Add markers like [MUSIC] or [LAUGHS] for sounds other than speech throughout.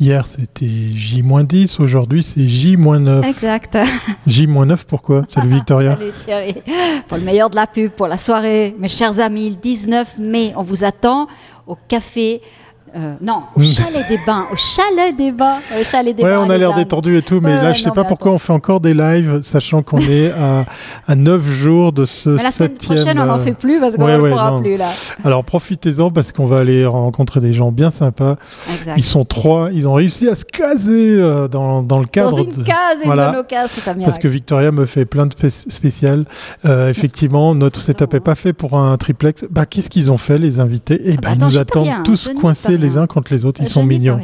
Hier, c'était J-10, aujourd'hui, c'est J-9. Exact. [LAUGHS] J-9, pourquoi? Salut Victoria. [LAUGHS] Salut Thierry. Pour le meilleur de la pub, pour la soirée. Mes chers amis, le 19 mai, on vous attend au café euh, non, au [LAUGHS] chalet des bains, au chalet des bains, au chalet des ouais, on a l'air détendu et tout, mais là, je sais pas pourquoi on fait encore des lives, sachant qu'on est à, à 9 jours de ce mais la semaine prochaine, on n'en fait plus parce qu'on ne pourra plus là. Alors profitez-en parce qu'on va aller rencontrer des gens bien sympas. Ils sont trois, ils ont réussi à se caser euh, dans, dans, le cadre. Dans une case, voilà. une de nos cases, c'est un Parce que Victoria me fait plein de spéciales. Euh, effectivement, notre setup n'est pas fait pour un triplex. Bah, qu'est-ce qu'ils ont fait, les invités? Eh ben, ils nous attendent tous coincés les uns contre les autres. Ils sont mignons.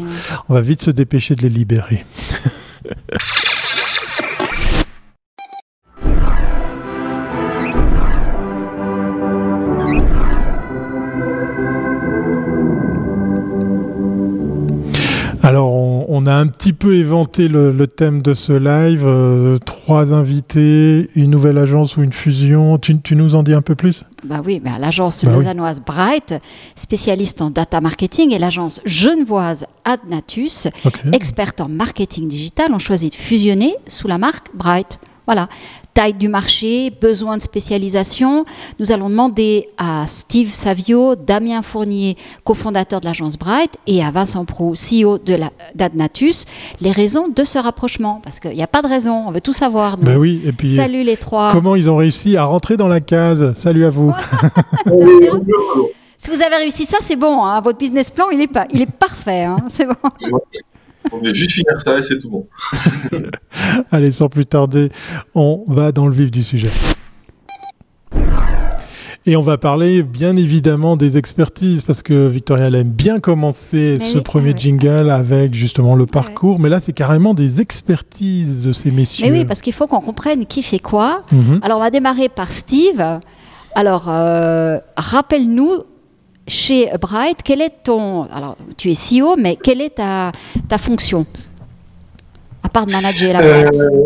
On va vite se dépêcher de les libérer. [LAUGHS] on, a un petit peu éventé le, thème de ce live. Euh, trois invités, une nouvelle agence ou une fusion. Tu, nous en dis un peu plus? Bah oui, bah l'agence bah lausannoise Bright, spécialiste en data marketing, et l'agence genevoise Adnatus, experte en marketing digital, ont choisi de fusionner sous la marque Bright. Voilà taille du marché, besoin de spécialisation. Nous allons demander à Steve Savio, Damien Fournier, cofondateur de l'agence Bright, et à Vincent Prou, CEO de d'Adnatus, les raisons de ce rapprochement. Parce qu'il n'y a pas de raison, on veut tout savoir. Ben oui, et puis, Salut les trois. Comment ils ont réussi à rentrer dans la case? Salut à vous. [LAUGHS] si vous avez réussi ça, c'est bon. Hein. Votre business plan, il est, pas, il est parfait. Hein. C'est bon. On vient juste finir ça et c'est tout bon. [LAUGHS] Allez, sans plus tarder, on va dans le vif du sujet. Et on va parler bien évidemment des expertises parce que Victoria aime bien commencer ce premier jingle avec justement le parcours, mais là c'est carrément des expertises de ces messieurs. Mais oui, parce qu'il faut qu'on comprenne qui fait quoi. Mhm. Alors on va démarrer par Steve. Alors euh, rappelle-nous chez Bright, quel est ton. Alors, tu es CEO, mais quelle est ta, ta fonction? À part de manager la boîte euh,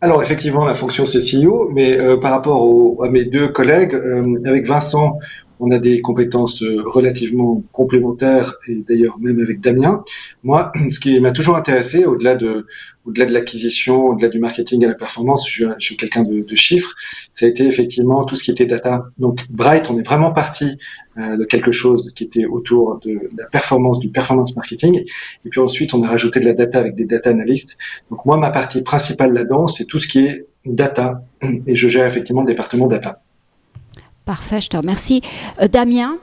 Alors, effectivement, la fonction, c'est CEO, mais euh, par rapport à mes deux collègues, euh, avec Vincent, on a des compétences euh, relativement complémentaires et d'ailleurs même avec Damien. Moi, [CLEARS THROAT] ce qui m'a toujours intéressé, au-delà de, au-delà de l'acquisition, au-delà du marketing et la performance, je, suis quelqu'un de, de, chiffres, ça a été effectivement tout ce qui était data. Donc Bright, on est vraiment parti euh, de quelque chose qui était autour de la performance, du performance marketing. Et puis ensuite, on a rajouté de la data avec des data analystes. Donc moi, ma partie principale là-dedans, c'est tout ce qui est data. Et je gère effectivement le département data. Parfait, je te remercie. Euh, Damien?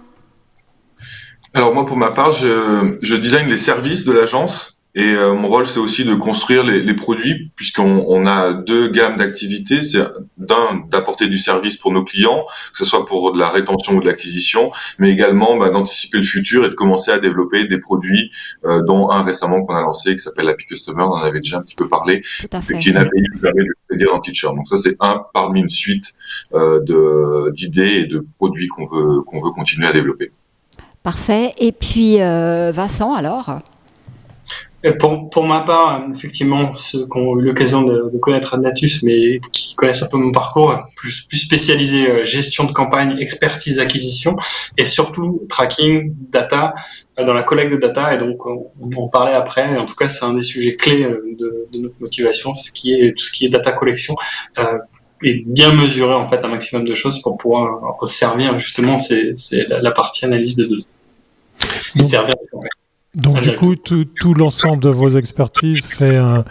Alors moi, pour ma part, je, je design les services de l'agence et euh, mon rôle, c'est aussi de construire les, les produits, puisqu'on on a deux gammes d'activités. C'est d'un d'apporter du service pour nos clients, que ce soit pour de la rétention ou de l'acquisition, mais également bah, d'anticiper le futur et de commencer à développer des produits, euh, dont un récemment qu'on a lancé qui s'appelle Happy Customer. On en avait déjà un petit peu parlé, qui est une API qui permet de dire en teacher. Donc ça, c'est un parmi une suite euh, de d'idées et de produits qu'on veut qu'on veut continuer à développer. Parfait. Et puis Vincent, alors? Pour, pour ma part, effectivement, ceux qui ont eu l'occasion de, de, connaître Adnatus, mais qui connaissent un peu mon parcours, plus, plus spécialisé euh, gestion de campagne, expertise, acquisition, et surtout tracking, data, euh, dans la collecte de data. Et donc, on, en parlait après. En tout cas, c'est un des sujets clés euh, de, de, notre motivation, ce qui est tout ce qui est data collection. Euh, et bien mesurer en fait un maximum de choses pour pouvoir servir justement c'est la, la, partie analyse de données et servir donc du coup, tout, tout l'ensemble de vos expertises fait un,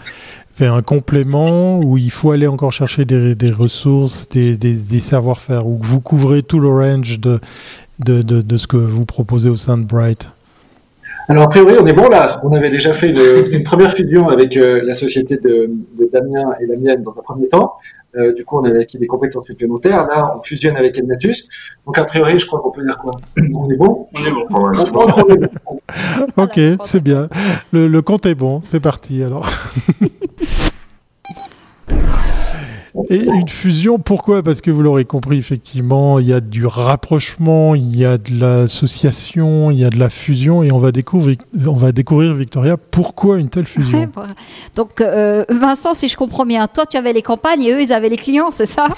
fait un complément où il faut aller encore chercher des, des ressources, des, des, des savoir-faire, où vous couvrez tout le range de, de, de, de, ce que vous proposez au sein de Bright alors, a priori, on est bon là. On avait déjà fait [LAUGHS] une, première fusion avec euh, la société de, de, Damien et la mienne dans un premier temps. Euh, du coup, on avait acquis des compétences supplémentaires. Là, on fusionne avec Elnatus. Donc, a priori, je crois qu'on peut dire quoi? On est bon? On est bon. [LAUGHS] ok, c'est bien. Le, le compte est bon. C'est parti alors. [LAUGHS] Et une fusion, pourquoi? Parce que vous l'aurez compris, effectivement, il y a du rapprochement, il y a de l'association, il y a de la fusion, et on va découvrir, on va découvrir Victoria, pourquoi une telle fusion. [LAUGHS] Donc, euh, Vincent, si je comprends bien, toi, tu avais les campagnes et eux, ils avaient les clients, c'est ça? [LAUGHS]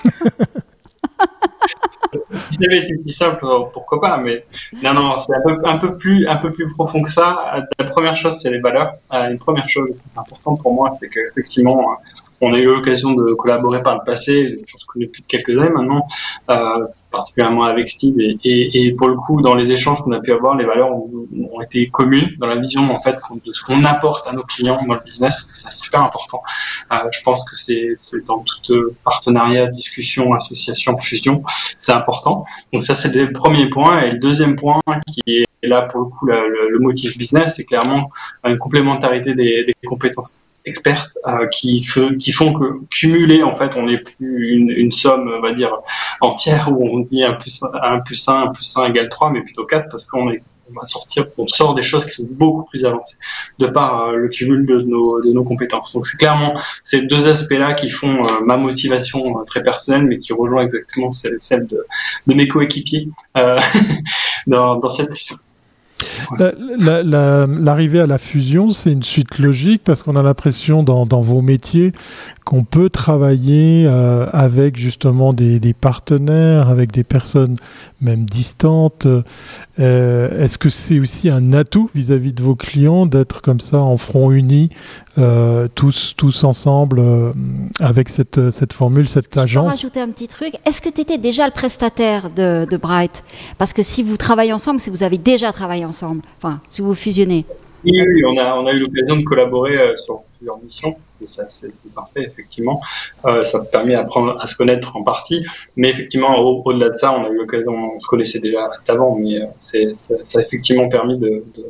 Si ça avait été si simple, pourquoi pas, mais non, non, c'est un peu, un, peu plus, un peu plus profond que ça. La première chose, c'est les valeurs. Euh, une première chose, c'est important pour moi, c'est qu'effectivement, on a eu l'occasion de collaborer par le passé, je pense connais depuis quelques années maintenant, euh, particulièrement avec Steve. Et, et, et, pour le coup, dans les échanges qu'on a pu avoir, les valeurs ont, ont été communes dans la vision en fait de ce qu'on apporte à nos clients dans le business. C'est super important. Euh, je pense que c'est dans tout partenariat, discussion, association, fusion, c'est important. Donc ça, c'est le premier point. Et le deuxième point qui est là pour le coup le, le motif business, c'est clairement une complémentarité des, des compétences expertes euh, qui, qui font que cumuler en fait on n'est plus une, une, somme on va dire entière où on dit 1 plus 1 plus 1 1 plus 1 égale 3 mais plutôt 4 parce qu'on est on va sortir on sort des choses qui sont beaucoup plus avancées de par euh, le cumul de nos, de nos compétences. Donc c'est clairement ces deux aspects là qui font euh, ma motivation euh, très personnelle mais qui rejoint exactement celle, celle de, de mes coéquipiers [LAUGHS] dans, dans cette question L'arrivée à la fusion, c'est une suite logique parce qu'on a l'impression dans, vos métiers qu'on peut travailler euh, avec justement des, partenaires, avec des personnes même distantes. Euh, Est-ce que c'est aussi un atout vis-à-vis -vis de vos clients d'être comme ça en front uni, euh, tous, tous ensemble euh, avec cette, cette formule, cette agence Je rajouter un petit truc. Est-ce que tu étais déjà le prestataire de, de Bright? Parce que si vous travaillez ensemble, si vous avez déjà travaillé ensemble, enfin, si vous fusionnez. Oui, oui on, a, on a eu l'occasion de collaborer euh, sur plusieurs missions. C'est parfait, effectivement. Euh, ça a permis d'apprendre à se connaître en partie. Mais effectivement, au-delà de ça, on a eu l'occasion, on se connaissait déjà avant, mais euh, ça, ça, a effectivement permis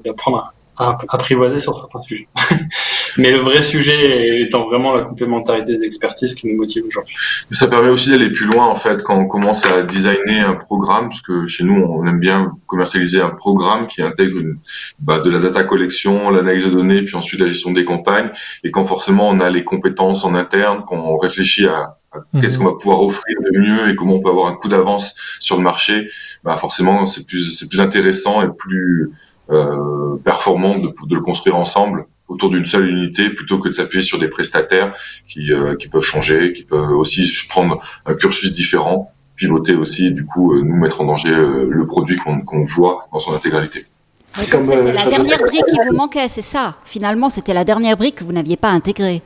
d'apprendre à, à apprivoiser sur certains sujets. [LAUGHS] Mais le vrai sujet étant vraiment la complémentarité des expertises qui nous motive aujourd'hui. Ça permet aussi d'aller plus loin en fait quand on commence à designer un programme, parce que chez nous on aime bien commercialiser un programme qui intègre une, bah, de la data collection, l'analyse de données, puis ensuite la gestion des campagnes. Et quand forcément on a les compétences en interne, qu'on réfléchit à, qu'est-ce mhm. qu'on va pouvoir offrir de mieux et comment on peut avoir un coup d'avance sur le marché, bah forcément c'est plus c'est plus intéressant et plus euh, performant de, de le construire ensemble autour d'une seule unité plutôt que de s'appuyer sur des prestataires qui, euh, qui peuvent changer, qui peuvent aussi prendre un cursus différent, piloter aussi et du coup euh, nous mettre en danger euh, le produit qu'on voit dans son intégralité. c'était la dernière brique qui vous manquait, c'est ça. Finalement, c'était la dernière brique que vous n'aviez pas intégrée.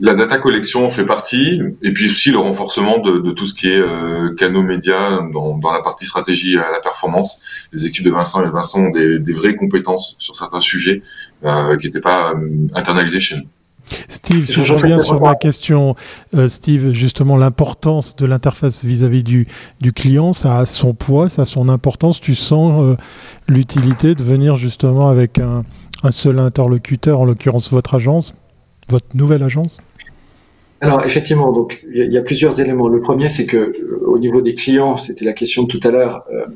La data collection fait partie, et puis aussi le renforcement de, de tout ce qui est euh, canaux médias dans, dans, la partie stratégie à la performance. Les équipes de Vincent et Vincent ont des, des vraies compétences sur certains sujets euh, qui n'étaient pas euh, internalisés chez nous. Steve, si je reviens sur ma question, euh, Steve, justement l'importance de l'interface vis-à-vis du, du, client, ça a son poids, ça a son importance. Tu sens euh, l'utilité de venir justement avec un, un seul interlocuteur, en l'occurrence votre agence, votre nouvelle agence? Alors effectivement, donc il y, a plusieurs éléments. Le premier, c'est que euh, au niveau des clients, c'était la question de tout à l'heure. Euh,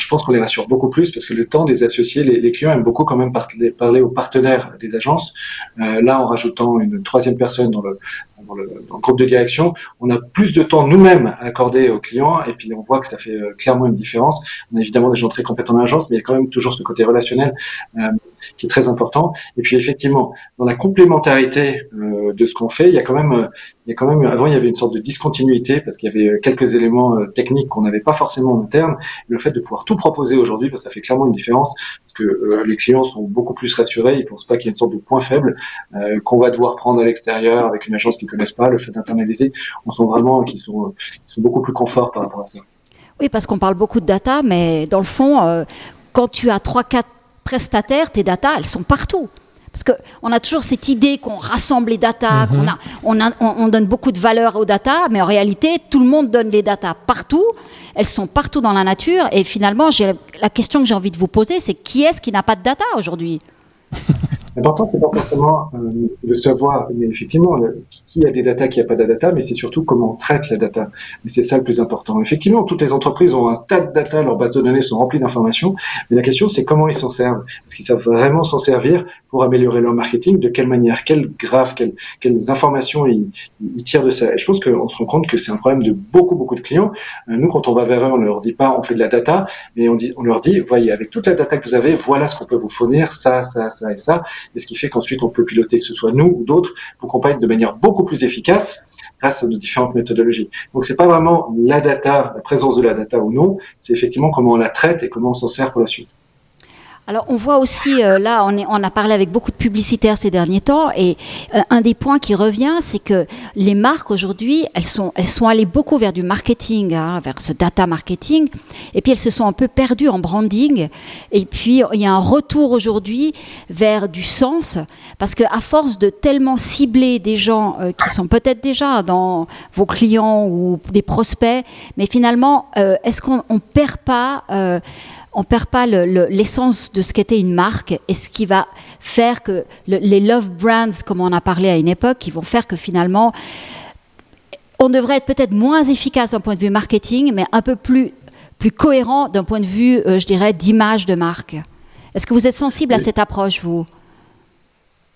je pense qu'on les rassure beaucoup plus parce que le temps des associés, les, clients aiment beaucoup quand même parler, aux partenaires des agences. Euh, là, en rajoutant une troisième personne dans le, dans dans groupe de direction, on a plus de temps nous-mêmes à accorder aux clients et puis on voit que ça fait euh, clairement une différence. On a évidemment des gens très compétents en agence, mais il y a quand même toujours ce côté relationnel euh, qui est très important. Et puis effectivement, dans la complémentarité de ce qu'on fait, il y a quand même, il y a quand même, avant il y avait une sorte de discontinuité parce qu'il y avait quelques éléments techniques qu'on n'avait pas forcément en interne. Le fait de pouvoir tout proposer aujourd'hui, parce que ça fait clairement une différence parce que les clients sont beaucoup plus rassurés, ils pensent pas qu'il y a une sorte de point faible qu'on va devoir prendre à l'extérieur avec une agence qui connaît pas, le fait d'internaliser, on sent vraiment qu'ils sont, beaucoup plus confort par rapport à ça. Oui, parce qu'on parle beaucoup de data, mais dans le fond, euh, quand tu as 3-4 prestataires, tes data, elles sont partout. Parce qu'on a toujours cette idée qu'on rassemble les data, mhm. qu'on a, on, a, on, donne beaucoup de valeur aux data, mais en réalité, tout le monde donne les data partout. Elles sont partout dans la nature. Et finalement, la question que j'ai envie de vous poser, c'est qui est-ce qui n'a pas de data aujourd'hui? L'important, c'est pas forcément euh, de savoir, mais effectivement, qui a des data, qui a pas de data, mais c'est surtout comment on traite la data. Mais c'est ça le plus important. Effectivement, toutes les entreprises ont un tas de data, leurs bases de données sont remplies d'informations, mais la question, c'est comment ils s'en servent. Est-ce qu'ils savent vraiment s'en servir pour améliorer leur marketing? De quelle manière? Quel graphe? Quelles, quelles informations ils, ils, tirent de ça? Et je pense qu'on se rend compte que c'est un problème de beaucoup, beaucoup de clients. Euh, nous, quand on va vers eux, on leur dit pas, on fait de la data, mais on, dit, on leur dit, voyez, avec toute la data que vous avez, voilà ce qu'on peut vous fournir, ça, ça, ça et ça et ce qui fait qu'ensuite on peut piloter, que ce soit nous ou d'autres, vos campagnes de manière beaucoup plus efficace grâce à nos différentes méthodologies. Donc c'est pas vraiment la data, la présence de la data ou non, c'est effectivement comment on la traite et comment on s'en sert pour la suite. Alors on voit aussi, euh, là on, est, on, a parlé avec beaucoup de publicitaires ces derniers temps, et euh, un des points qui revient, c'est que les marques aujourd'hui, elles sont, elles sont allées beaucoup vers du marketing, hein, vers ce data marketing, et puis elles se sont un peu perdues en branding, et puis il y a un retour aujourd'hui vers du sens, parce qu'à force de tellement cibler des gens euh, qui sont peut-être déjà dans vos clients ou des prospects, mais finalement, est-ce qu'on ne perd pas on perd pas l'essence de ce qu'était une marque et ce qui va faire que les love brands, comme on a parlé à une époque, qui vont faire que finalement, on devrait être peut-être moins efficace d'un point de vue marketing, mais un peu plus, plus cohérent d'un point de vue, euh, je dirais, d'image de marque. Est-ce que vous êtes sensible à cette approche, vous?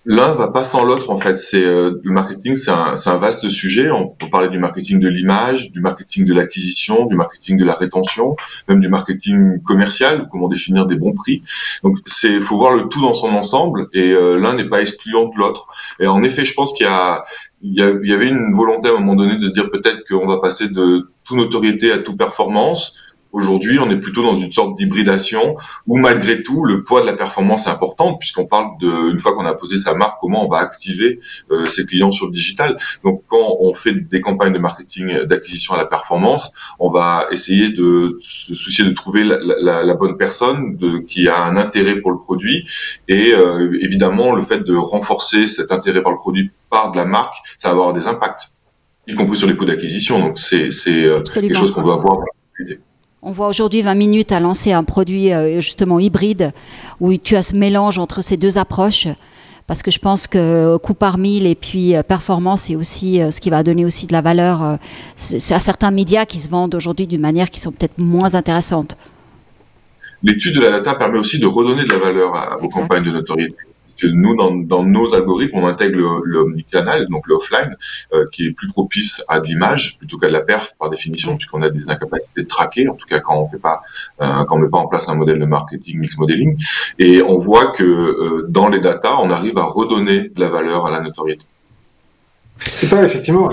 L'un va pas sans l'autre en fait. C'est euh, le marketing, c'est un, un, vaste sujet. On peut parler du marketing de l'image, du marketing de l'acquisition, du marketing de la rétention, même du marketing commercial, comment définir des bons prix. Donc c'est, faut voir le tout dans son ensemble et euh, l'un n'est pas excluant de l'autre. Et en effet, je pense qu'il y a il y, avait une volonté à un moment donné de se dire peut-être qu'on va passer de toute notoriété à toute performance Aujourd'hui, on est plutôt dans une sorte d'hybridation où malgré tout, le poids de la performance est important puisqu'on parle de, une fois qu'on a posé sa marque, comment on va activer euh, ses clients sur le digital. Donc, quand on fait des campagnes de marketing d'acquisition à la performance, on va essayer de se soucier de trouver la, la, la bonne personne de, qui a un intérêt pour le produit et euh, évidemment, le fait de renforcer cet intérêt par le produit par de la marque, ça va avoir des impacts, y compris sur les coûts d'acquisition. Donc, c'est euh, quelque chose qu'on doit voir. On voit aujourd'hui 20 minutes à lancer un produit euh, justement hybride où tu as ce mélange entre ces deux approches parce que je pense que coût par mille et puis euh, performance c'est aussi euh, ce qui va donner aussi de la valeur à certains médias qui se vendent aujourd'hui d'une manière qui sont peut-être moins intéressantes. L'étude de la data permet aussi de redonner de la valeur à vos campagnes de notoriété que nous, dans, dans, nos algorithmes, on intègre le, canal, donc l'offline, euh, qui est plus propice à de l'image plutôt qu'à de la perf par définition, puisqu'on a des incapacités de traquer, en tout cas quand on fait pas, euh, quand on met pas en place un modèle de marketing mix modeling, et on voit que euh, dans les data, on arrive à redonner de la valeur à la notoriété. C'est pas effectivement,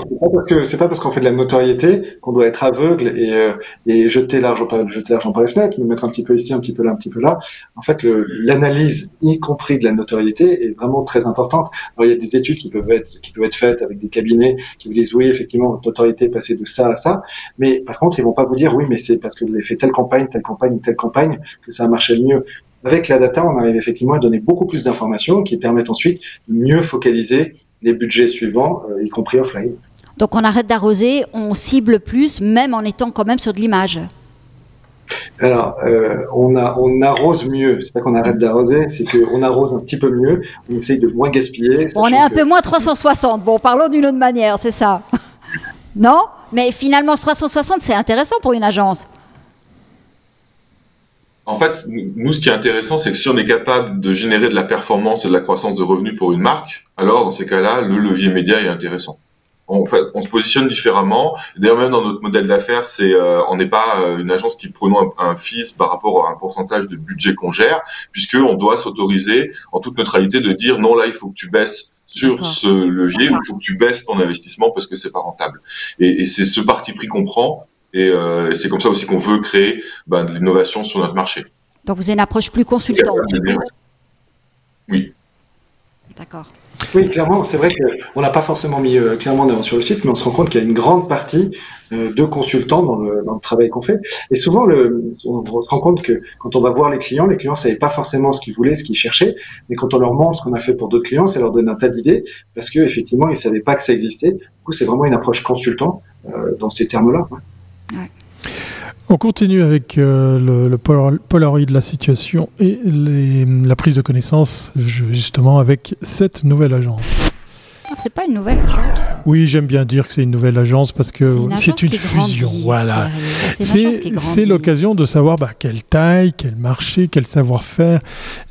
c'est pas parce qu'on fait de la notoriété qu'on doit être aveugle et, euh, et jeter l'argent par jeter l'argent par les fenêtres, mais mettre un petit peu ici, un petit peu là, un petit peu là. En fait, l'analyse, y compris de la notoriété, est vraiment très importante. Alors, il y a des études qui peuvent être qui peuvent être faites avec des cabinets qui vous disent oui, effectivement, votre notoriété est passée de ça à ça, mais par contre, ils vont pas vous dire oui, mais c'est parce que vous avez fait telle campagne, telle campagne, telle campagne que ça a marché le mieux. Avec la data, on arrive effectivement à donner beaucoup plus d'informations qui permettent ensuite de mieux focaliser les budgets suivants, euh, y compris offline. Donc on arrête d'arroser, on cible plus, même en étant quand même sur de l'image. Alors, euh, on, a, on arrose mieux. C'est pas qu'on arrête d'arroser, c'est qu'on arrose un petit peu mieux. On essaye de moins gaspiller. On est un peu moins 360. Bon, parlons d'une autre manière, c'est ça. [LAUGHS] non? Mais finalement, 360, c'est intéressant pour une agence. En fait, nous, ce qui est intéressant, c'est que si on est capable de générer de la performance et de la croissance de revenus pour une marque, alors dans ces cas-là, le levier média est intéressant. En fait, on se positionne différemment. D'ailleurs, même dans notre modèle d'affaires, c'est euh, on n'est pas euh, une agence qui prenons un, un fils par rapport à un pourcentage de budget qu'on gère, puisque on doit s'autoriser en toute neutralité de dire non là, il faut que tu baisses sur ce levier, ou il faut que tu baisses ton investissement parce que c'est pas rentable. Et, et c'est ce parti pris qu'on prend euh, et, c'est comme ça aussi qu'on veut créer ben, de l'innovation sur notre marché. Donc vous avez une approche plus consultante. Oui. D'accord. Oui, clairement, c'est vrai qu'on n'a pas forcément mis euh, clairement sur le site, mais on se rend compte qu'il y a une grande partie euh, de consultants dans le, dans le travail qu'on fait. Et souvent, le, on se rend compte que quand on va voir les clients, les clients ne savaient pas forcément ce qu'ils voulaient, ce qu'ils cherchaient, mais quand on leur montre ce qu'on a fait pour d'autres clients, ça leur donne un tas d'idées, parce qu'effectivement, ils ne savaient pas que ça existait. Du coup, c'est vraiment une approche consultant dans ces termes-là. On continue avec euh, le, le, Polaroid de la situation et la prise de connaissance justement avec cette nouvelle agence. C'est pas une nouvelle agence. Oui, j'aime bien dire que c'est une nouvelle agence parce que c'est une, fusion. voilà. C'est l'occasion de savoir bah, quelle taille, quel marché, quel savoir-faire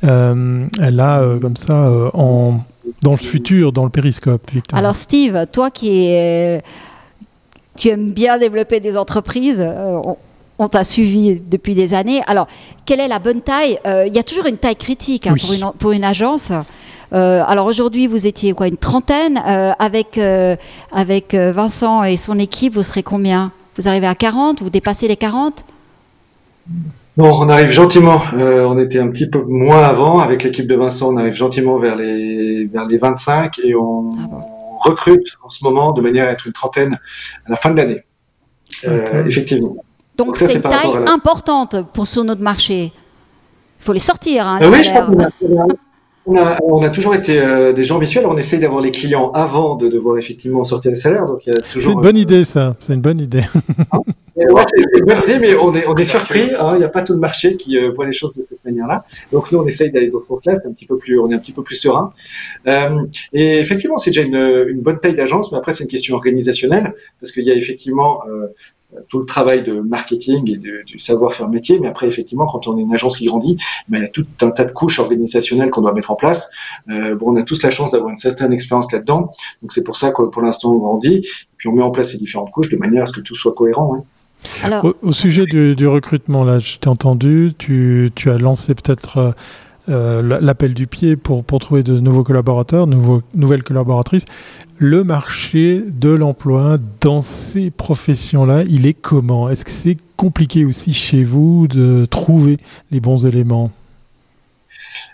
euh, elle a euh, comme ça en, dans le futur, dans le périscope. Alors Steve, toi qui es tu aimes bien développer des entreprises. Euh, on t'a suivi depuis des années. Alors, quelle est la bonne taille? Il y a toujours une taille critique hein, pour, une, pour, une, agence. alors aujourd'hui, vous étiez quoi, une trentaine. avec avec Vincent et son équipe, vous serez combien? Vous arrivez à 40 Vous dépassez les 40 Bon, on arrive gentiment. Euh, on était un petit peu moins avant avec l'équipe de Vincent. On arrive gentiment vers les vers les 25 et on, ah recrute en ce moment de manière à être une trentaine à la fin de l'année. Euh, effectivement. Donc c'est une taille importante pour sur notre marché. Il faut les sortir. Hein, euh, oui, je on a, on a, toujours été des gens ambitieux. Alors on essaye d'avoir les clients avant de devoir effectivement sortir les salaires. Donc C'est une bonne idée, ça. C'est une bonne idée. Mais on est, on est surpris. Hein, il n'y a pas tout le marché qui euh, voit les choses de cette manière-là. Donc nous, on essaye d'aller dans ce sens-là. C'est un petit peu plus, on est un petit peu plus serein. Euh, et effectivement, c'est déjà une, une, bonne taille d'agence, mais après c'est une question organisationnelle parce qu'il y a effectivement euh, tout le travail de marketing et du savoir-faire métier. Mais après, effectivement, quand on est une agence qui grandit, mais il y a tout un tas de couches organisationnelles qu'on doit mettre en place. Euh, bon, on a tous la chance d'avoir une certaine expérience là-dedans. Donc c'est pour ça que pour l'instant, on grandit. Et puis on met en place ces différentes couches de manière à ce que tout soit cohérent. Hein. Au, sujet du, recrutement, là, je t'ai entendu, tu, as lancé peut-être euh, euh, l'appel du pied pour, pour trouver de nouveaux collaborateurs, nouveaux, nouvelles collaboratrices. Le marché de l'emploi dans ces professions-là, il est comment? Est-ce que c'est compliqué aussi chez vous de trouver les bons éléments?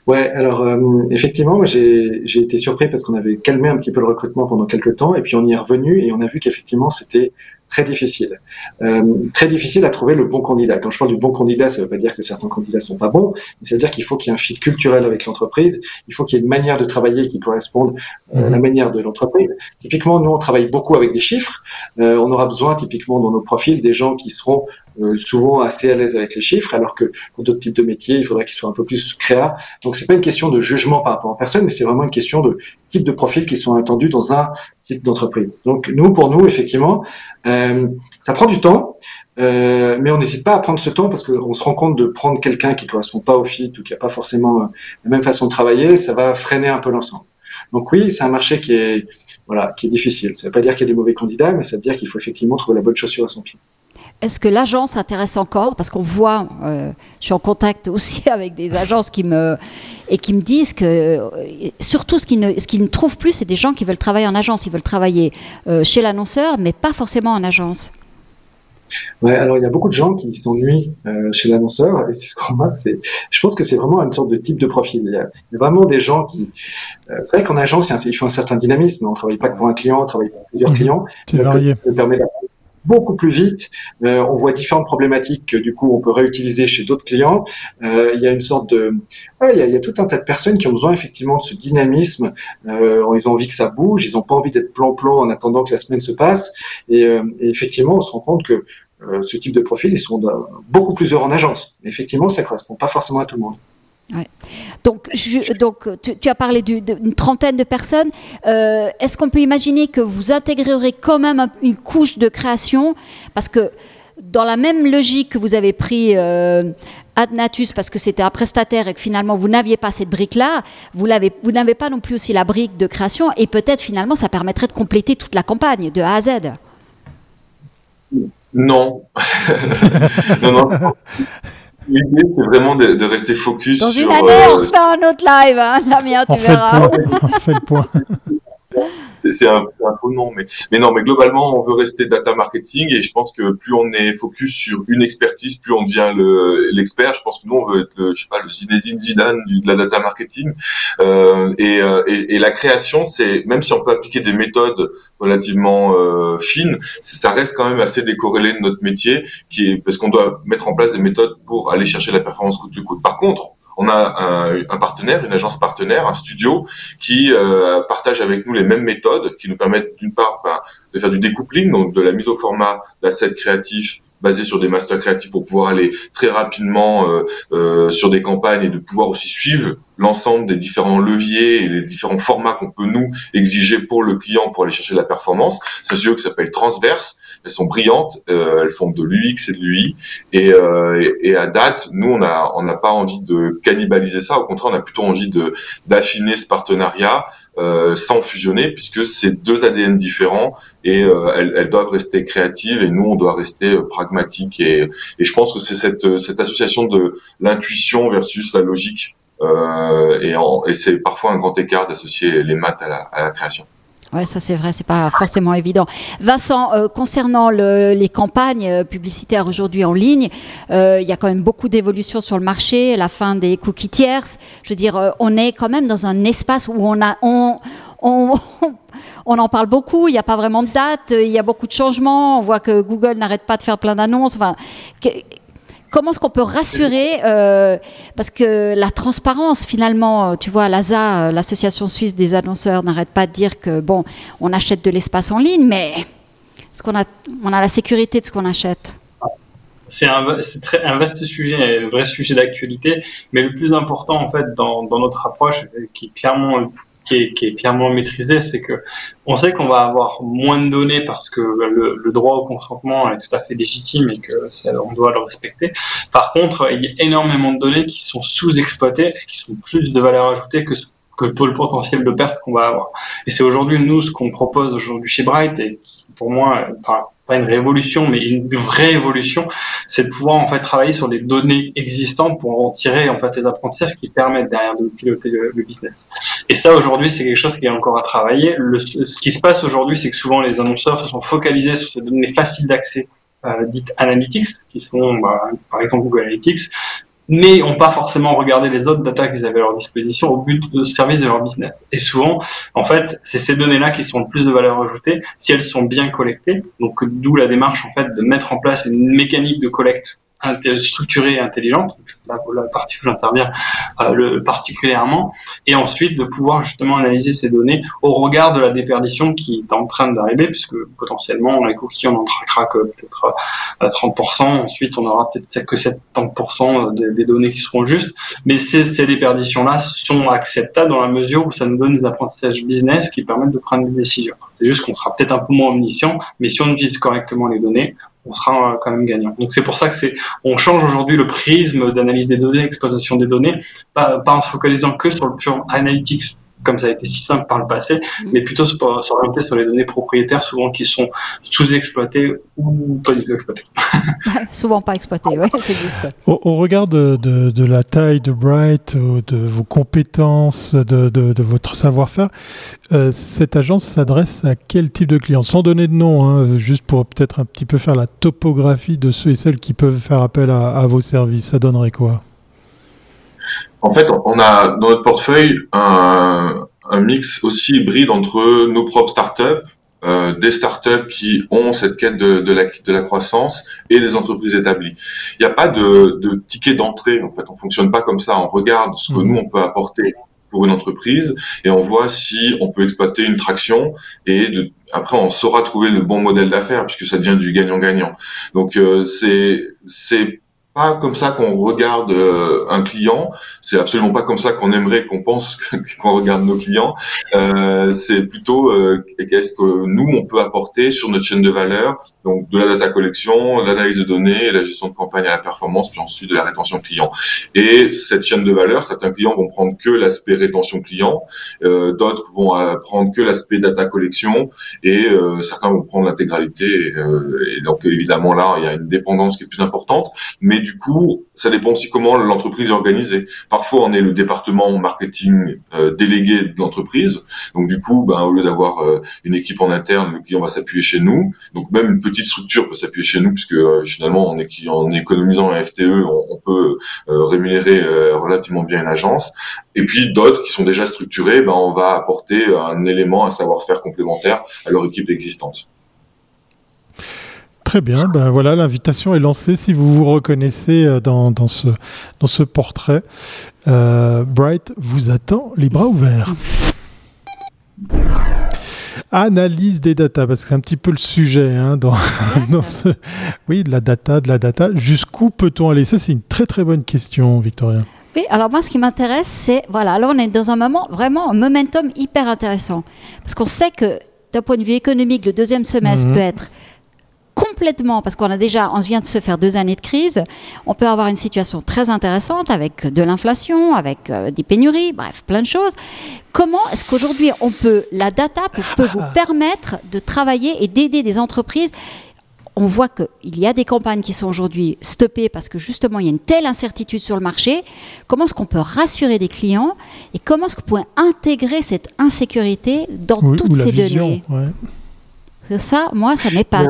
Ouais, alors euh, effectivement, j'ai été surpris parce qu'on avait calmé un petit peu le recrutement pendant quelques temps et puis on y est revenu et on a vu qu'effectivement c'était très difficile. Euh, très difficile à trouver le bon candidat. Quand je parle du bon candidat, ça ne veut pas dire que certains candidats sont pas bons, mais ça veut dire qu'il faut qu'il y ait un fit culturel avec l'entreprise, il faut qu'il y ait une manière de travailler qui corresponde euh, à la mhm. manière de l'entreprise. Typiquement, nous, on travaille beaucoup avec des chiffres. Euh, on aura besoin, typiquement, dans nos profils, des gens qui seront euh, souvent assez à l'aise avec les chiffres, alors que pour d'autres types de métiers, il faudrait qu'ils soient un peu plus créa. Donc, c'est pas une question de jugement par rapport à personne, mais c'est vraiment une question de type de profil qui sont attendus dans un type d'entreprise. Donc, nous, pour nous, effectivement, euh, ça prend du temps, euh, mais on n'hésite pas à prendre ce temps parce qu'on se rend compte de prendre quelqu'un qui correspond pas au fit ou qui a pas forcément la même façon de travailler, ça va freiner un peu l'ensemble. Donc oui, c'est un marché qui est voilà, qui est difficile. Ça ne veut pas dire qu'il y a des mauvais candidats, mais ça veut dire qu'il faut effectivement trouver la bonne chaussure à son pied. Est-ce que l'agence intéresse encore? Parce qu'on voit, euh, je suis en contact [LAUGHS] aussi avec des agences qui me et qui me disent que euh, surtout ce qu'ils ne, ce ne trouvent plus, c'est des gens qui veulent travailler en agence. Ils veulent travailler euh, chez l'annonceur, mais pas forcément en agence. Ouais, alors il y a beaucoup de gens qui s'ennuient chez l'annonceur et c'est ce qu'on remarque. C'est, je pense que c'est vraiment une sorte de type de profil. Il y a, vraiment des gens qui. c'est vrai qu'en agence, il, faut un certain dynamisme. On travaille pas que pour un client, on travaille pour plusieurs mmh. clients. C'est varié. Ça permet beaucoup plus vite. Euh, on voit différentes problématiques que du coup on peut réutiliser chez d'autres clients. Euh, il y a une sorte de, il, y a, tout un tas de personnes qui ont besoin effectivement de ce dynamisme. Euh, ils ont envie que ça bouge, ils n'ont pas envie d'être plan-plan en attendant que la semaine se passe. Et, effectivement, on se rend compte que ce type de profil, ils sont beaucoup plus heureux en agence. Mais effectivement, ça correspond pas forcément à tout le monde. Donc, tu, as parlé d'une trentaine de personnes. Euh, est-ce qu'on peut imaginer que vous intégrerez quand même une couche de création? Parce que dans la même logique que vous avez pris euh, Adnatus parce que c'était un prestataire et que finalement vous n'aviez pas cette brique-là, vous n'avez pas non plus aussi la brique de création et peut-être finalement ça permettrait de compléter toute la campagne de A à Z. Non. [LAUGHS] non, non. L'idée, c'est vraiment de, rester focus Dans une année, on euh, refait un autre live, hein, Damien, tu verras. [LAUGHS] on fait le point. [LAUGHS] c'est un, un faux nom, mais, mais non, mais globalement, on veut rester data marketing et je pense que plus on est focus sur une expertise, plus on devient l'expert. je pense que nous, on veut être le, je sais pas, le Zinedine Zidane de la data marketing. Euh, et, euh, et, et, la création, c'est même si on peut appliquer des méthodes relativement euh, fines, ça reste quand même assez décorrélé de notre métier, qui est parce qu'on doit mettre en place des méthodes pour aller chercher la performance coûte que coûte. Par contre, on a un, partenaire, une agence partenaire, un studio qui euh, partage avec nous les mêmes méthodes, qui nous permettent d'une part ben, de faire du découpling, donc de la mise au format d'assets créatifs basés sur des masters créatifs pour pouvoir aller très rapidement euh, euh, sur des campagnes et de pouvoir aussi suivre l'ensemble des différents leviers et les différents formats qu'on peut nous exiger pour le client pour aller chercher de la performance. C'est un studio qui s'appelle Transverse. Elles sont brillantes, euh, elles font de l'UX et de l'UI. Et, euh, et, à date, nous, on n'a on n'a pas envie de cannibaliser ça. Au contraire, on a plutôt envie de d'affiner ce partenariat euh, sans fusionner, puisque c'est deux ADN différents et euh, elles, elles, doivent rester créatives et nous, on doit rester euh, pragmatique. Et, et je pense que c'est cette, cette association de l'intuition versus la logique et, et c'est parfois un grand écart d'associer les maths à la, création. Ouais, ça c'est vrai, c'est pas forcément évident. Vincent, euh, concernant le, les campagnes euh, publicitaires aujourd'hui en ligne, euh, il y a quand même beaucoup d'évolutions sur le marché, la fin des cookies tierces. Je veux dire, euh, on est quand même dans un espace où on a, on, on, [LAUGHS] on en parle beaucoup. Il n'y a pas vraiment de date, il y a beaucoup de changements. On voit que Google n'arrête pas de faire plein d'annonces. Enfin, comment est-ce qu'on peut rassurer euh, Parce que la transparence, finalement, euh, tu vois, l'ASA, euh, l'Association suisse des annonceurs, n'arrête pas de dire que, bon, on achète de l'espace en ligne, mais est-ce qu'on a, on a la sécurité de ce qu'on achète? C'est un, vaste sujet, un vrai sujet d'actualité, mais le plus important, en fait, dans, dans notre approche, qui est clairement qui est, clairement maîtrisé, c'est que on sait qu'on va avoir moins de données parce que le, droit au consentement est tout à fait légitime et que on doit le respecter. Par contre, il y a énormément de données qui sont sous-exploitées et qui sont plus de valeur ajoutée que que le potentiel de perte qu'on va avoir. Et c'est aujourd'hui nous ce qu'on propose aujourd'hui chez Bright et pour moi, pas une révolution, mais une vraie évolution, c'est de pouvoir en fait travailler sur les données existantes pour en tirer en fait les apprentissages qui permettent derrière de piloter le, business. Et ça aujourd'hui, c'est quelque chose qui est encore à travailler. Le, ce qui se passe aujourd'hui, c'est que souvent les annonceurs se sont focalisés sur ces données faciles d'accès euh, dites analytics, qui sont bah, par exemple Google Analytics, mais n'ont pas forcément regardé les autres data qu'ils avaient à leur disposition au but de service de leur business. Et souvent, en fait, c'est ces données-là qui sont le plus de valeur ajoutée si elles sont bien collectées. Donc, d'où la démarche, en fait, de mettre en place une mécanique de collecte structurée et intelligente, la, la partie où j'interviens euh, particulièrement, et ensuite de pouvoir justement analyser ces données au regard de la déperdition qui est en train d'arriver, puisque potentiellement les cookies on en traquera que peut-être à 30%, ensuite on aura peut-être que 70% des, des, données qui seront justes, mais ces, ces déperditions-là sont acceptables dans la mesure où ça nous donne des apprentissages business qui permettent de prendre des décisions. C'est juste qu'on sera peut-être un peu moins omniscient, mais si on utilise correctement les données, on sera quand même gagnant. Donc c'est pour ça que c'est, on change aujourd'hui le prisme d'analyse des données, exploitation des données, pas, pas en se focalisant que sur le pur analytics comme ça a été si simple par le passé, mm. mais plutôt s'orienter sur les données propriétaires, souvent qui sont sous-exploitées ou pas du tout exploitées. [LAUGHS] souvent pas exploitées, ouais, c'est juste. Au, regard de, de, la taille de Bright, de vos compétences, de, de votre savoir-faire, euh, cette agence s'adresse à quel type de clients? Sans donner de nom, hein, juste pour peut-être un petit peu faire la topographie de ceux et celles qui peuvent faire appel à, à vos services, ça donnerait quoi? En fait, on a dans notre portefeuille un, un mix aussi hybride entre nos propres startups, euh, des startups qui ont cette quête de, de, la, de la croissance et des entreprises établies. Il n'y a pas de, de ticket d'entrée, en fait. On fonctionne pas comme ça. On regarde ce que mmh. nous, on peut apporter pour une entreprise et on voit si on peut exploiter une traction et de, après on saura trouver le bon modèle d'affaires puisque ça devient du gagnant-gagnant. Donc euh, c'est c'est pas comme ça qu'on regarde euh, un client. C'est absolument pas comme ça qu'on aimerait qu'on pense [LAUGHS] qu'on regarde nos clients. Euh, c'est plutôt euh, qu'est-ce que nous on peut apporter sur notre chaîne de valeur. Donc de la data collection, l'analyse de données, la gestion de campagne à la performance, puis ensuite de la rétention client. Et cette chaîne de valeur, certains clients vont prendre que l'aspect rétention client, euh, d'autres vont prendre que l'aspect data collection, et certains vont prendre l'intégralité. Et, et donc évidemment là, il y a une dépendance qui est plus importante, mais du coup, ça dépend aussi comment l'entreprise est organisée. Parfois, on est le département marketing euh, délégué de l'entreprise. Donc, du coup, ben, au lieu d'avoir euh, une équipe en interne, le client va s'appuyer chez nous. Donc, même une petite structure peut s'appuyer chez nous, puisque euh, finalement, en économisant un FTE, on, peut rémunérer relativement bien une agence. Et puis, d'autres qui sont déjà structurés, ben, on va apporter un élément, un savoir-faire complémentaire à leur équipe existante. Très bien, ben voilà, l'invitation est lancée si vous vous reconnaissez euh, dans, dans ce, dans ce portrait. Euh, Bright vous attend les bras ouverts. Analyse des data, parce que c'est un petit peu le sujet hein, [LAUGHS] dans, ce... Oui, de la data, de la data. Jusqu'où peut-on aller? Ça, c'est une très très bonne question, Victoria. Oui, alors moi, ce qui m'intéresse, c'est, voilà, alors on est dans un moment, vraiment, un momentum hyper intéressant. Parce qu'on sait que, d'un point de vue économique, le deuxième semestre mhm. peut être complètement, parce qu'on a déjà, on vient de se faire deux années de crise, on peut avoir une situation très intéressante avec de l'inflation, avec euh, des pénuries, bref, plein de choses. Comment est-ce qu'aujourd'hui on peut, la data peut, vous [LAUGHS] permettre de travailler et d'aider des entreprises? On voit qu'il y a des campagnes qui sont aujourd'hui stoppées parce que justement il y a une telle incertitude sur le marché. Comment est-ce qu'on peut rassurer des clients et comment est-ce qu'on peut intégrer cette insécurité dans toutes ces données? Ça, moi, ça m'épate.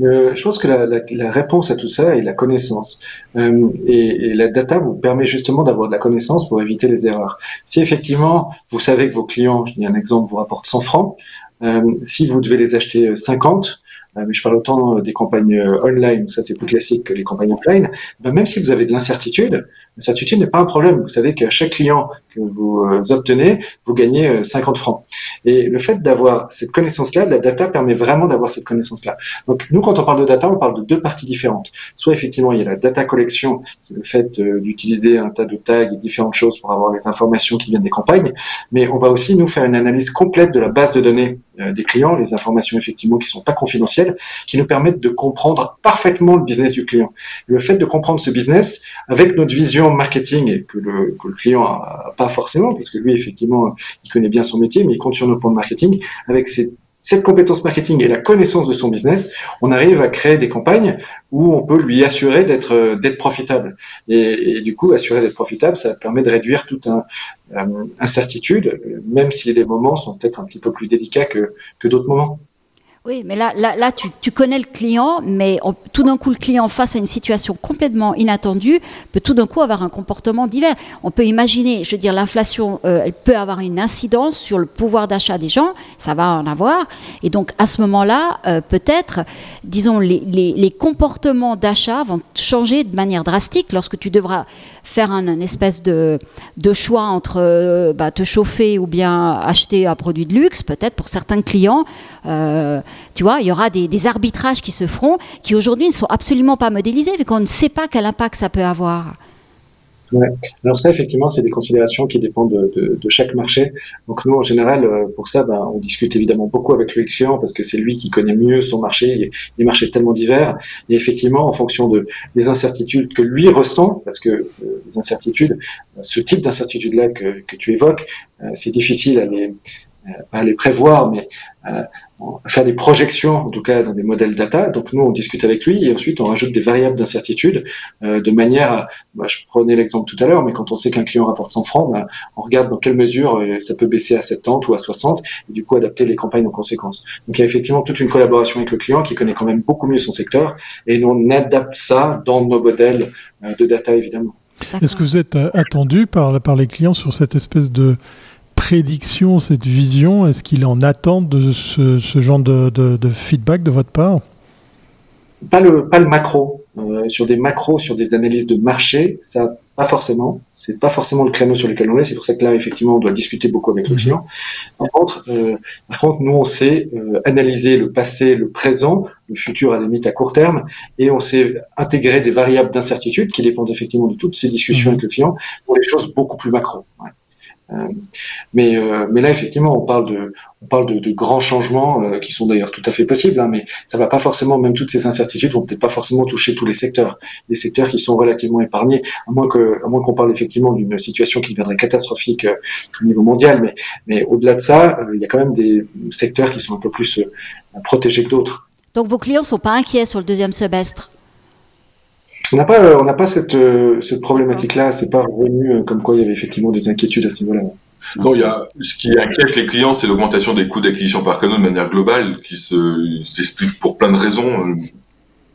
Euh, je pense que la, la, la, réponse à tout ça est la connaissance. Euh, et, et, la data vous permet justement d'avoir de la connaissance pour éviter les erreurs. Si effectivement vous savez que vos clients, je dis un exemple, vous rapportent 100 francs, euh, si vous devez les acheter 50, euh, mais je parle autant des campagnes online, ça c'est plus classique que les campagnes offline, ben même si vous avez de l'incertitude, L'incertitude n'est pas un problème. Vous savez qu'à chaque client que vous euh, obtenez, vous gagnez 50 euh, francs. Et le fait d'avoir cette connaissance-là, la data permet vraiment d'avoir cette connaissance-là. Donc nous, quand on parle de data, on parle de deux parties différentes. Soit effectivement, il y a la data collection, le fait euh, d'utiliser un tas de tags et différentes choses pour avoir les informations qui viennent des campagnes. Mais on va aussi nous faire une analyse complète de la base de données des clients, les informations effectivement qui sont pas confidentielles, qui nous permettent de comprendre parfaitement le business du client. Le fait de comprendre ce business avec notre vision marketing et que le, client a pas forcément, parce que lui, effectivement, il connaît bien son métier, mais il compte sur nos points de marketing. Avec cette compétence marketing et la connaissance de son business, on arrive à créer des campagnes où on peut lui assurer d'être d'être profitable. Et, du coup, assurer d'être profitable, ça permet de réduire toute euh, incertitude, même si les moments sont peut-être un petit peu plus délicats que d'autres moments. Oui, mais là, là, là tu, tu connais le client, mais tout d'un coup, le client face à une situation complètement inattendue peut tout d'un coup avoir un comportement divers. On peut imaginer, je veux dire, l'inflation, euh, elle peut avoir une incidence sur le pouvoir d'achat des gens, ça va en avoir. Et donc, à ce moment-là, euh, peut-être, disons, les, les, les comportements d'achat vont changer de manière drastique lorsque tu devras faire un, espèce de, de, choix entre euh, bah, te chauffer ou bien acheter un produit de luxe, peut-être pour certains clients. Euh, tu vois, il y aura des, arbitrages qui se feront, qui aujourd'hui ne sont absolument pas modélisés, vu qu'on ne sait pas quel impact ça peut avoir. Ouais. Alors ça, effectivement, c'est des considérations qui dépendent de, chaque marché. Donc nous, en général, euh, pour ça, ben, on discute évidemment beaucoup avec le client parce que c'est lui qui connaît mieux son marché. Les marchés tellement divers. Et effectivement, en fonction de des incertitudes que lui ressent, parce que euh, les incertitudes, ce type d'incertitude-là que, tu évoques, euh, c'est difficile à les, prévoir, mais faire des projections, en tout cas dans des modèles data. Donc nous, on discute avec lui et ensuite on rajoute des variables d'incertitude euh, de manière, à, bah, je prenais l'exemple tout à l'heure, mais quand on sait qu'un client rapporte 100 francs, bah, on regarde dans quelle mesure euh, ça peut baisser à 70 ou à 60 et du coup adapter les campagnes en conséquence. Donc il y a effectivement toute une collaboration avec le client qui connaît quand même beaucoup mieux son secteur et nous on adapte ça dans nos modèles euh, de data évidemment. Est-ce que vous êtes attendu par, par les clients sur cette espèce de prédiction, cette vision Est-ce qu'il est en attente de ce, genre de, feedback de votre part? Pas le, pas le macro. Euh, sur des macros, sur des analyses de marché, ça pas forcément. C'est pas forcément le créneau sur lequel on est. C'est pour ça que là, effectivement, on doit discuter beaucoup avec le mhm. client. Par contre, euh, par contre, nous, on sait euh, analyser le passé, le présent, le futur à la limite à court terme, et on sait intégrer des variables d'incertitude qui dépendent effectivement de toutes ces discussions mhm. avec le client pour les choses beaucoup plus macro. Euh, mais, euh, mais là, effectivement, on parle de, grands changements euh, qui sont d'ailleurs tout à fait possibles, hein, mais ça va pas forcément, même toutes ces incertitudes vont peut-être pas forcément toucher tous les secteurs. Les secteurs qui sont relativement épargnés, à moins que, à moins qu'on parle effectivement d'une situation qui deviendrait catastrophique au niveau mondial, mais, mais au-delà de ça, il y a quand même des secteurs qui sont un peu plus protégés que d'autres. Donc vos clients sont pas inquiets sur le deuxième semestre? On n'a pas, on n'a pas cette, euh, cette problématique-là. C'est pas revenu euh, comme quoi il y avait effectivement des inquiétudes à ce niveau-là. Non, il y a, ce qui inquiète les clients, c'est l'augmentation des coûts d'acquisition par canal de manière globale, qui se, s'explique pour plein de raisons.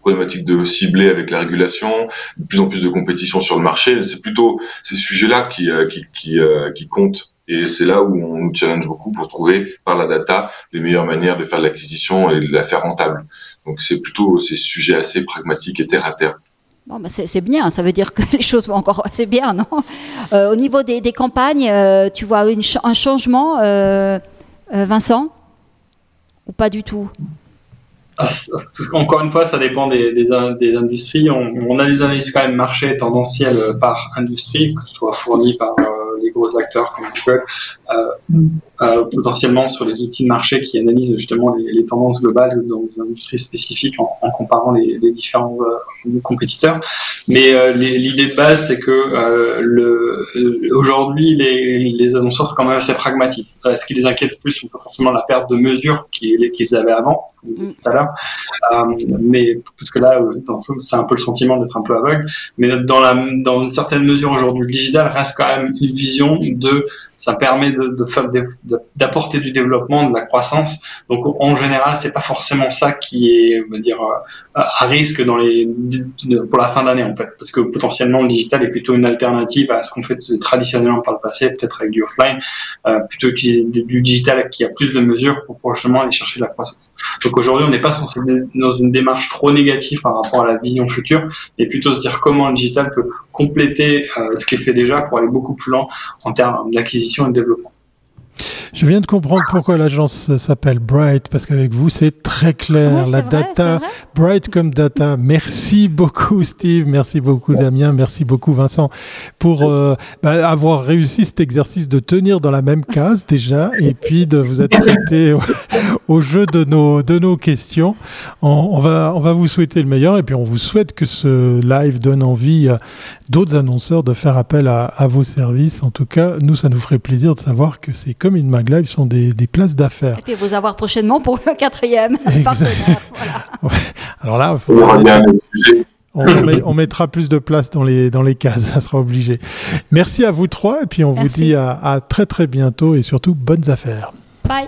Problématique de cibler avec la régulation, de plus en plus de compétition sur le marché. C'est plutôt ces sujets-là qui, euh, qui, qui, qui comptent. Et c'est là où on nous challenge beaucoup pour trouver par la data les meilleures manières de faire l'acquisition et de la faire rentable. Donc c'est plutôt ces sujets assez pragmatiques et terre à terre. Bon, bah c'est bien, ça veut dire que [LAUGHS] les choses vont encore assez bien, non? Euh, Au niveau des, campagnes, euh, tu vois un changement euh, Vincent? Ou pas du tout? Ah, encore une fois, ça dépend des, industries. On, on, a des analyses quand même marché tendancielles par industrie, que ce soit fournies par gros acteurs comme Google, euh, euh, potentiellement sur les outils de marché qui analysent justement les, tendances globales dans les industries spécifiques en, comparant les, différents euh, compétiteurs. Mais l'idée de base, c'est que le, aujourd'hui, les, annonceurs sont quand même assez pragmatiques. ce qui les inquiète plus, c'est forcément la perte de mesure qu'ils avaient avant, tout à l'heure. mais parce que là, c'est un peu le sentiment d'être un peu aveugle. Mais dans, dans une certaine mesure aujourd'hui, le digital reste quand même une vision de ça permet de, d'apporter du développement, de la croissance. Donc en général, c'est pas forcément ça qui est, on va dire, euh, à risque pour la fin d'année en fait, parce que potentiellement le digital est plutôt une alternative à ce qu'on fait traditionnellement par le passé, peut-être avec du offline, euh, plutôt utiliser du digital qui a plus de mesures pour prochainement aller chercher de la croissance. Donc aujourd'hui, on n'est pas censé dans une démarche trop négative par rapport à la vision future, mais plutôt se dire comment le digital peut compléter euh, ce qui est fait déjà pour aller beaucoup plus loin en termes d'acquisition et de développement. Je viens de comprendre pourquoi l'agence s'appelle Bright, parce qu'avec vous, c'est très clair. la data, Bright comme data. Merci beaucoup, Steve. Merci beaucoup, Damien. Merci beaucoup, Vincent, pour euh, bah, avoir réussi cet exercice de tenir dans la même case déjà, et puis de vous être [LAUGHS] prêté au, jeu de nos, de nos questions. On, va, on va vous souhaiter le meilleur, et puis on vous souhaite que ce live donne envie à d'autres annonceurs de faire appel à, à vos services. En tout cas, nous, ça nous ferait plaisir de savoir que c'est comme une Live sont des, places d'affaires. Et puis vous avoir prochainement pour un quatrième [LAUGHS] partenaire. Alors là, on, mettra plus de place dans les, dans les cases, [LAUGHS] ça sera obligé. Merci à vous trois, et puis on vous dit à, à, très très bientôt, et surtout bonnes affaires. Bye.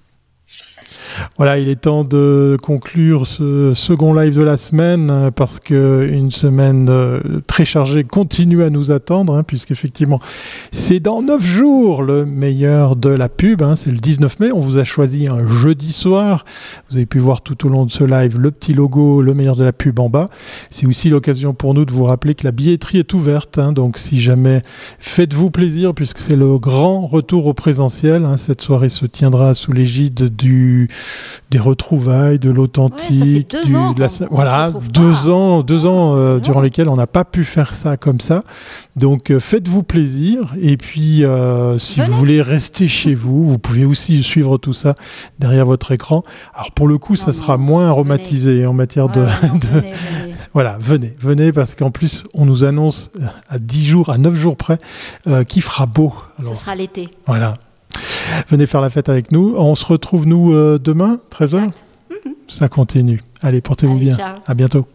Voilà, il est temps de conclure ce second live de la semaine euh, parce que une semaine euh, très chargée continue à nous attendre, hein, puisqu'effectivement, c'est dans neuf jours le meilleur de la pub. Hein, c'est le 19 mai. On vous a choisi un jeudi soir. Vous avez pu voir tout au long de ce live le petit logo, le meilleur de la pub en bas. C'est aussi l'occasion pour nous de vous rappeler que la billetterie est ouverte. Hein, donc, si jamais faites-vous plaisir, puisque c'est le grand retour au présentiel. cette soirée se tiendra sous l'égide du des retrouvailles, de l'authentique, voilà, deux ans, deux ans euh, durant lesquels on n'a pas pu faire ça comme ça. Donc euh, faites-vous plaisir et puis euh, si vous voulez rester chez vous, vous pouvez aussi suivre tout ça derrière votre écran. Alors pour le coup, ça sera moins aromatisé en matière de, [LAUGHS] voilà, venez, venez parce qu'en plus on nous annonce à 10 jours, à 9 jours près, qu'il fera beau. Ce sera l'été. Voilà. Venez faire la fête avec nous. On se retrouve, nous, euh, demain, 13h. Ça continue. Allez, portez-vous bien. À bientôt.